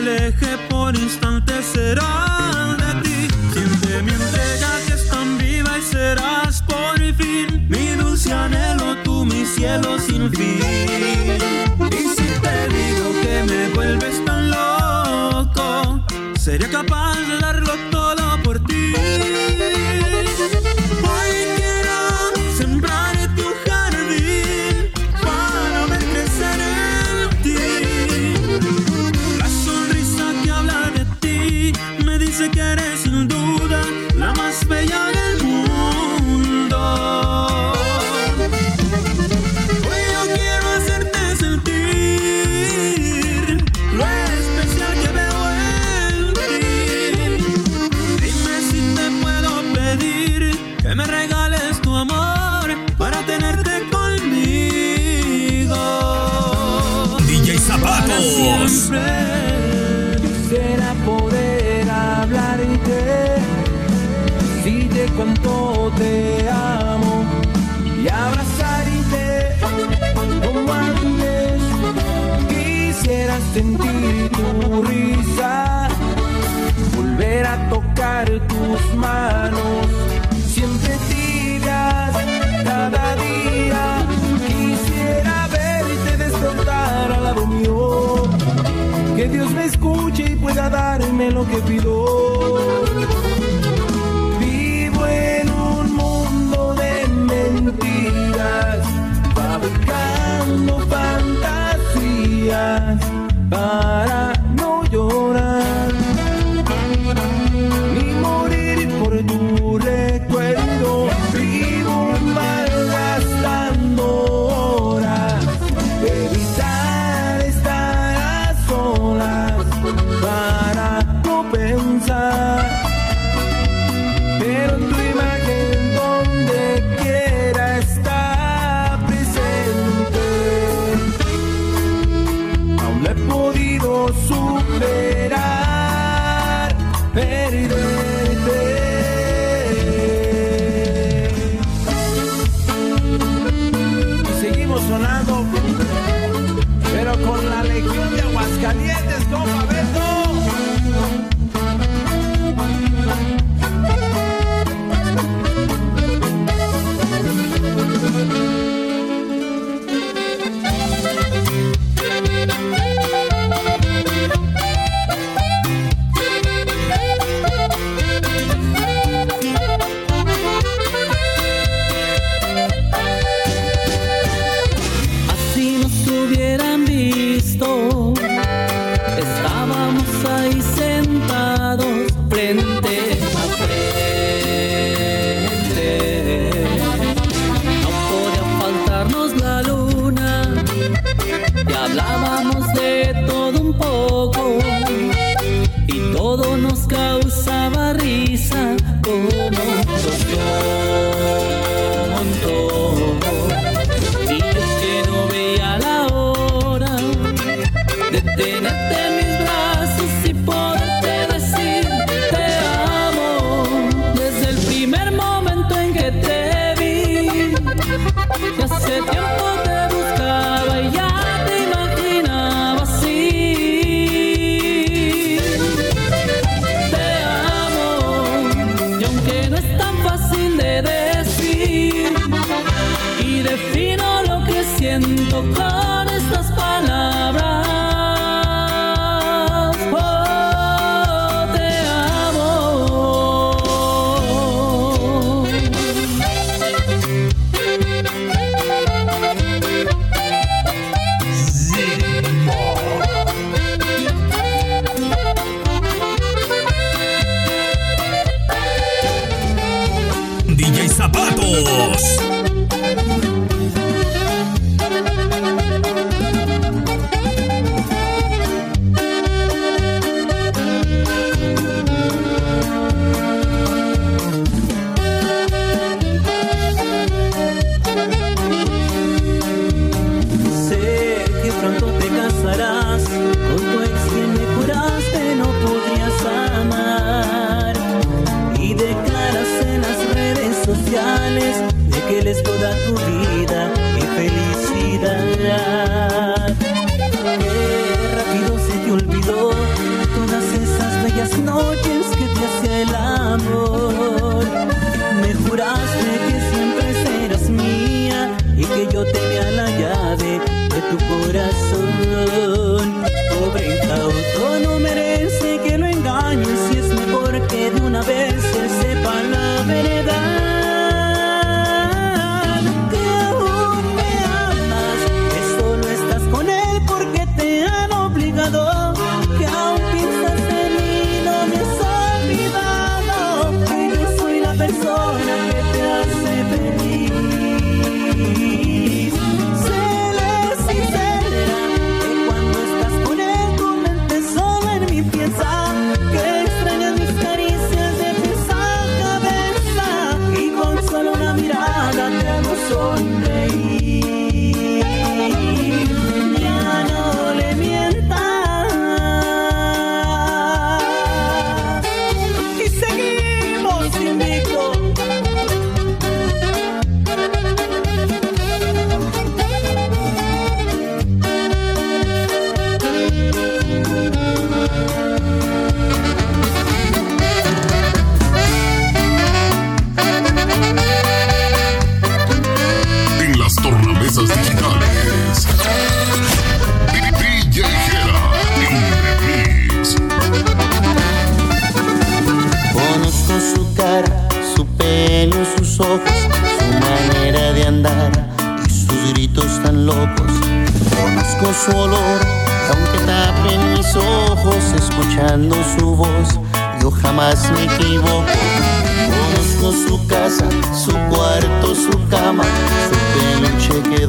me metes, compa Beto.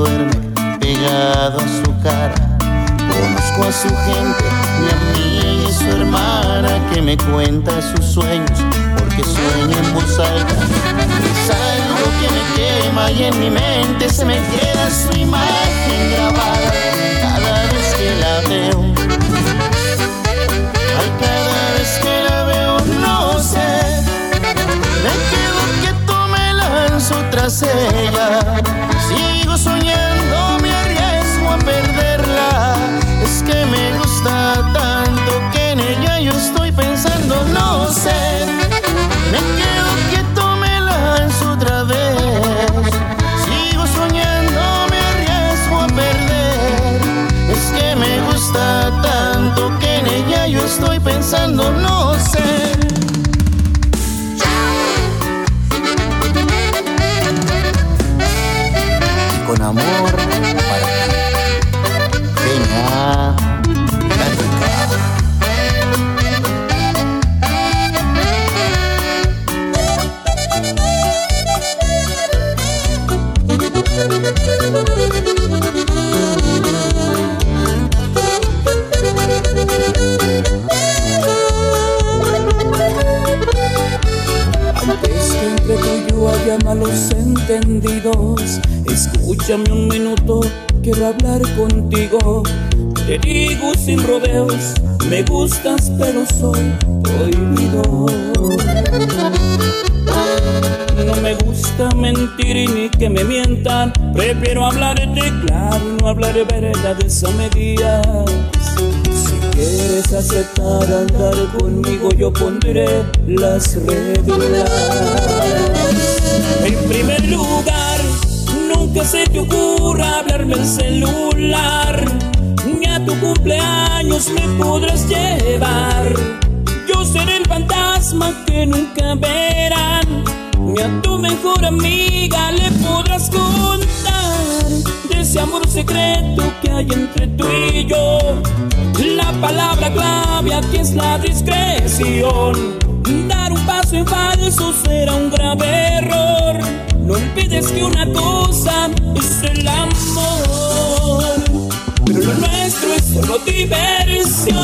duerme pegado a su cara. Conozco a su gente, mi amiga y su hermana que me cuenta sus sueños, porque sueño en voz alta. Es algo que me quema y en mi mente se me queda su imagen grabada. said sin rodeos, me gustas pero soy prohibido. No me gusta mentir ni que me mientan. Prefiero hablarte claro y no hablar verdades a medias. Si quieres aceptar andar conmigo, yo pondré las reglas. En primer lugar, nunca se te ocurra hablarme el celular. Tu cumpleaños me podrás llevar. Yo seré el fantasma que nunca verán ni a tu mejor amiga le podrás contar de ese amor secreto que hay entre tú y yo. La palabra clave aquí es la discreción. Dar un paso en falso será un grave error. No olvides que una cosa es el amor, solo diversión.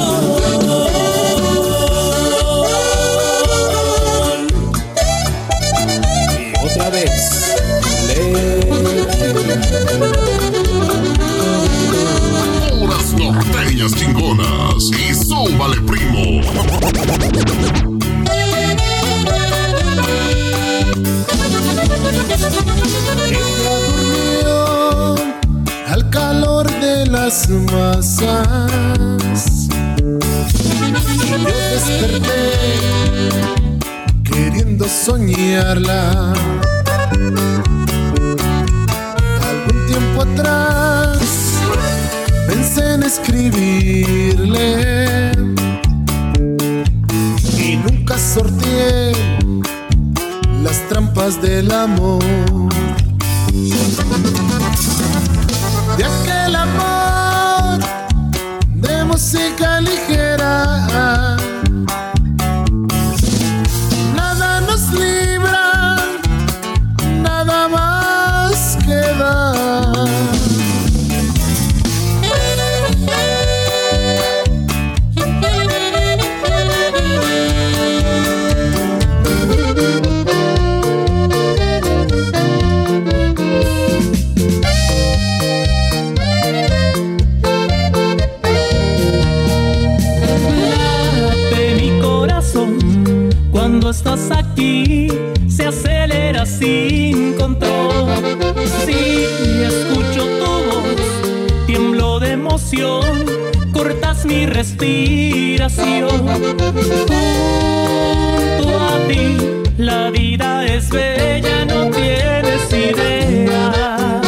Vida es bella, no tienes idea.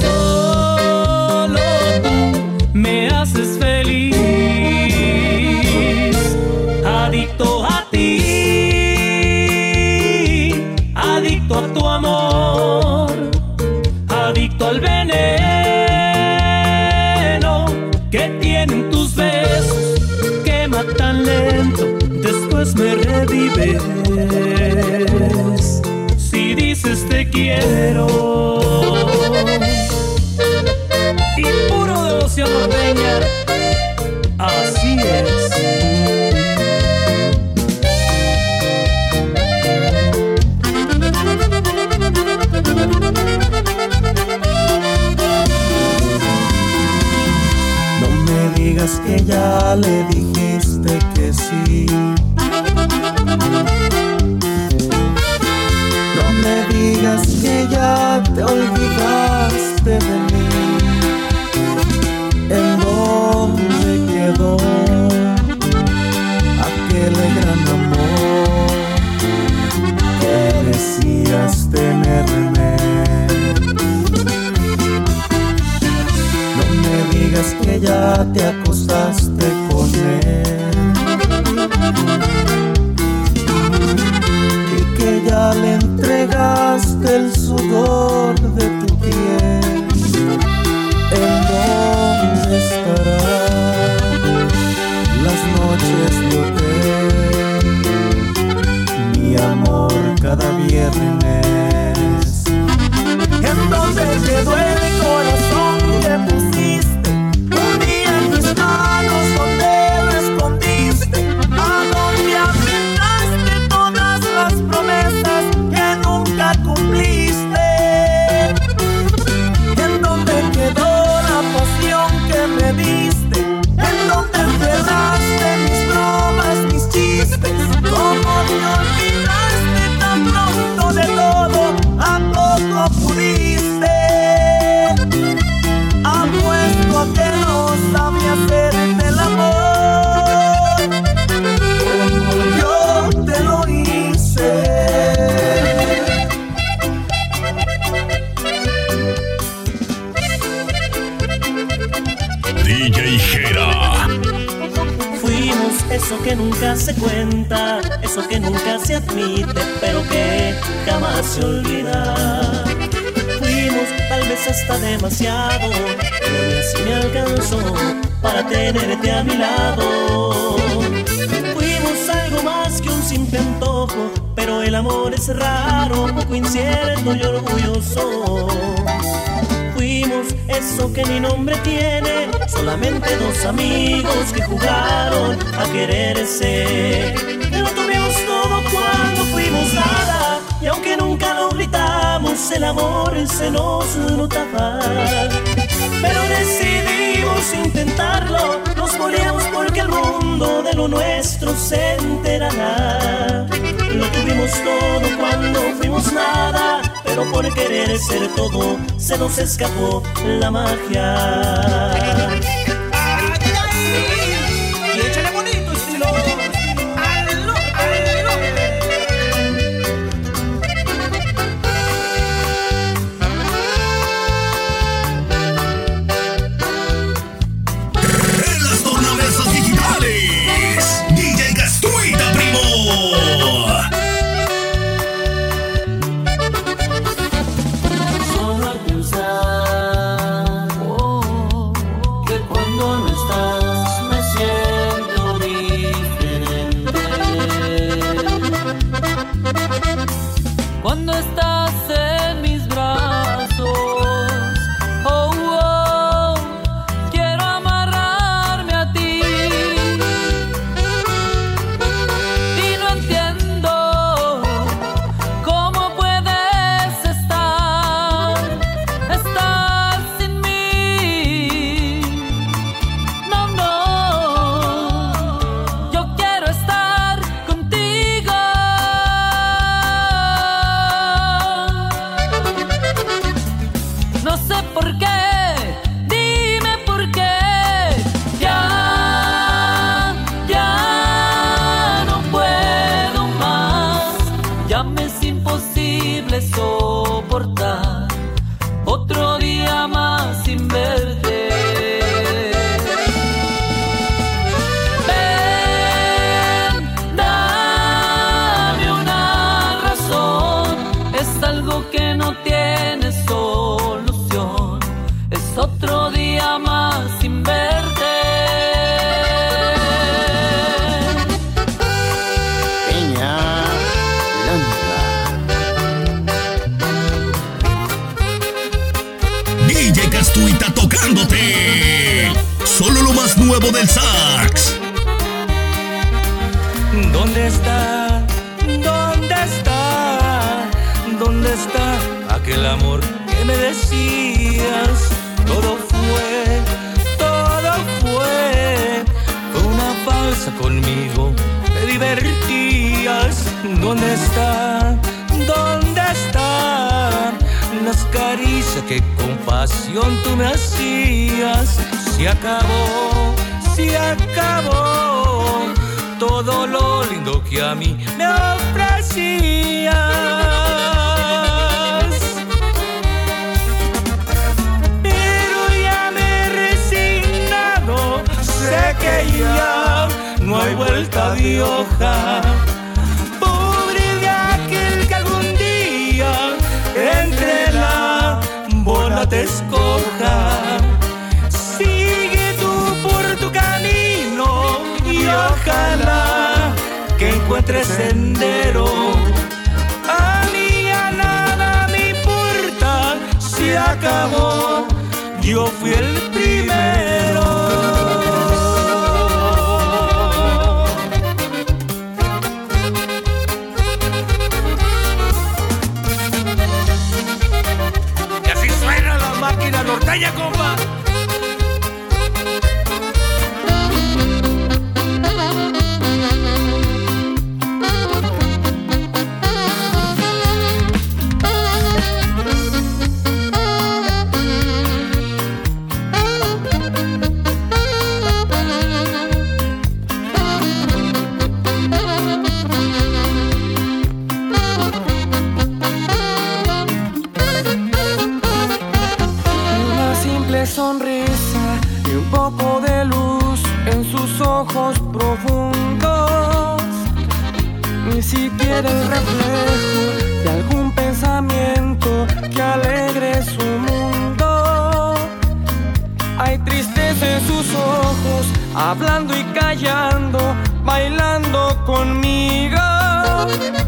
Solo tú me haces feliz, adicto a ti, adicto a tu amor, adicto al veneno. me revives. Quiero. Y puro devoción norteña, así es. No me digas que ya le dijiste que sí. Que ya te olvidaste de mí. ¿En dónde quedó aquel gran amor que decías tenerme? No me digas que ya te acostaste con él y que ya le entregaste cada viernes. ¿En dónde quedó el corazón que darse cuenta, eso que nunca se admite, pero que jamás se olvida. Fuimos tal vez hasta demasiado, pero así me alcanzó para tenerte a mi lado. Fuimos algo más que un simple antojo, pero el amor es raro, poco incierto y orgulloso eso que ni nombre tiene, solamente dos amigos que jugaron a quererse. Lo tuvimos todo cuando fuimos nada, y aunque nunca lo gritamos, el amor se nos notaba. Pero decidimos intentarlo, nos moríamos porque el mundo de lo nuestro se enterará. Lo tuvimos todo cuando fuimos nada pero por querer ser todo se nos escapó la magia. nuevo sax. ¿Dónde está? ¿Dónde está? ¿Dónde está aquel amor que me decías? Todo fue, todo fue, fue una falsa conmigo. Te divertías. ¿Dónde está? ¿Dónde está? Las caricias que con pasión tú me hacías se acabó se acabó todo lo lindo que a mí me ofrecías. Pero ya me he resignado, sé que ya no hay vuelta de hoja. Pobre de aquel que algún día entre la bola te escoja. A mí ya nada me importa, se acabó, yo fui el primero. Y así suena la máquina norteña, compa. Conmigo.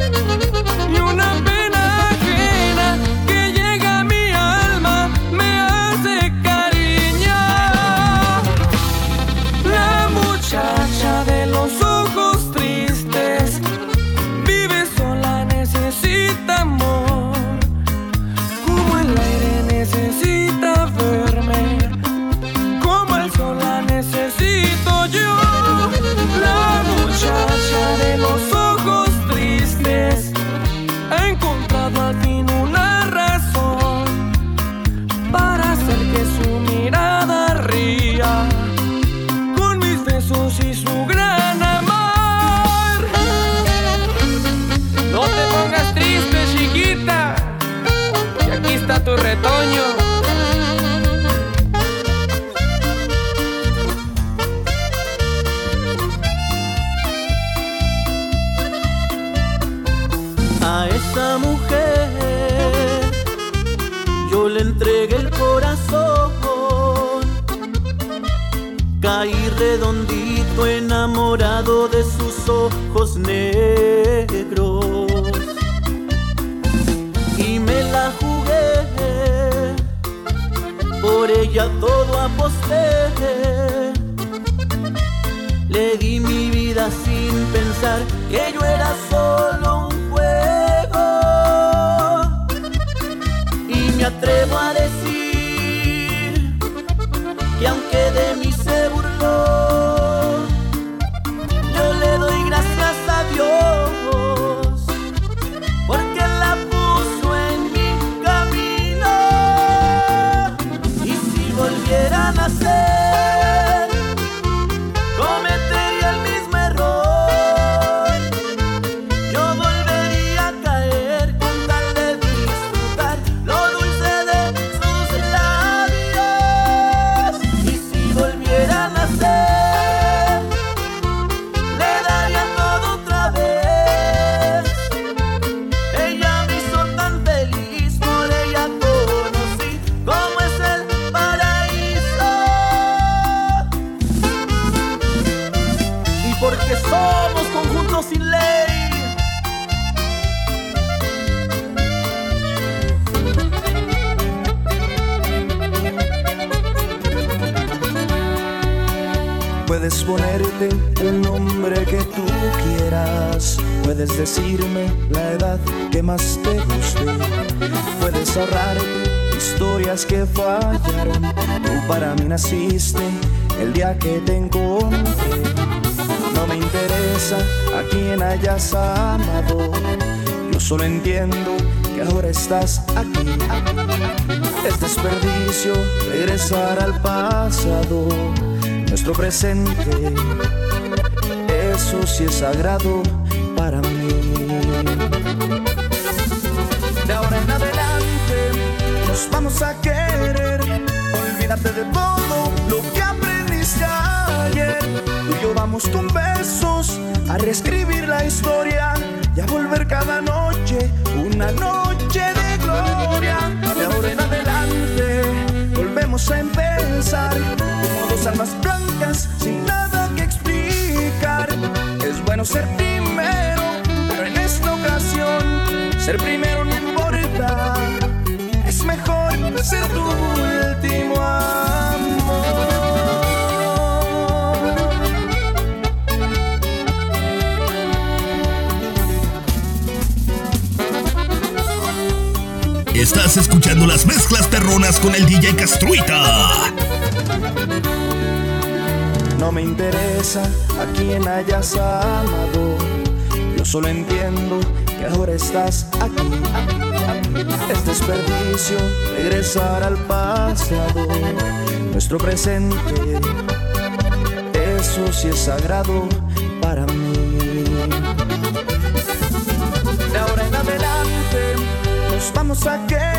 De sus Puedes ponerte el nombre que tú quieras. Puedes decirme la edad que más te guste. Puedes ahorrarte historias que fallaron. Tú para mí naciste el día que te encontré. No me interesa a quién hayas amado. Yo solo entiendo que ahora estás aquí. Es desperdicio regresar al pasado, nuestro presente. Eso sí es sagrado para mí. De ahora en adelante nos vamos a querer. Olvídate de todo lo que aprendiste ayer. Tú y yo vamos con besos a reescribir la historia y a volver cada noche una noche de gloria. De ahora en adelante volvemos a empezar almas blancas sin nada que explicar. Es bueno ser primero, pero en esta ocasión ser primero no importa. Es mejor ser tu último amor. Estás escuchando las mezclas perronas con el DJ Castruita. No me interesa a quién hayas amado. Yo solo entiendo que ahora estás aquí. Es desperdicio regresar al pasado, nuestro presente. Eso sí es sagrado para mí. De ahora en adelante nos vamos a querer.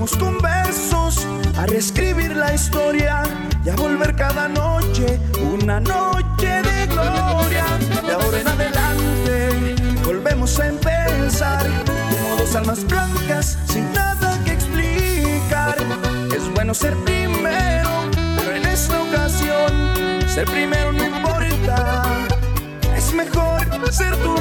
Vamos con besos a reescribir la historia y a volver cada noche una noche de gloria. De ahora en adelante volvemos a empezar como dos almas blancas sin nada que explicar. Es bueno ser primero, pero en esta ocasión ser primero no importa. Es mejor ser tú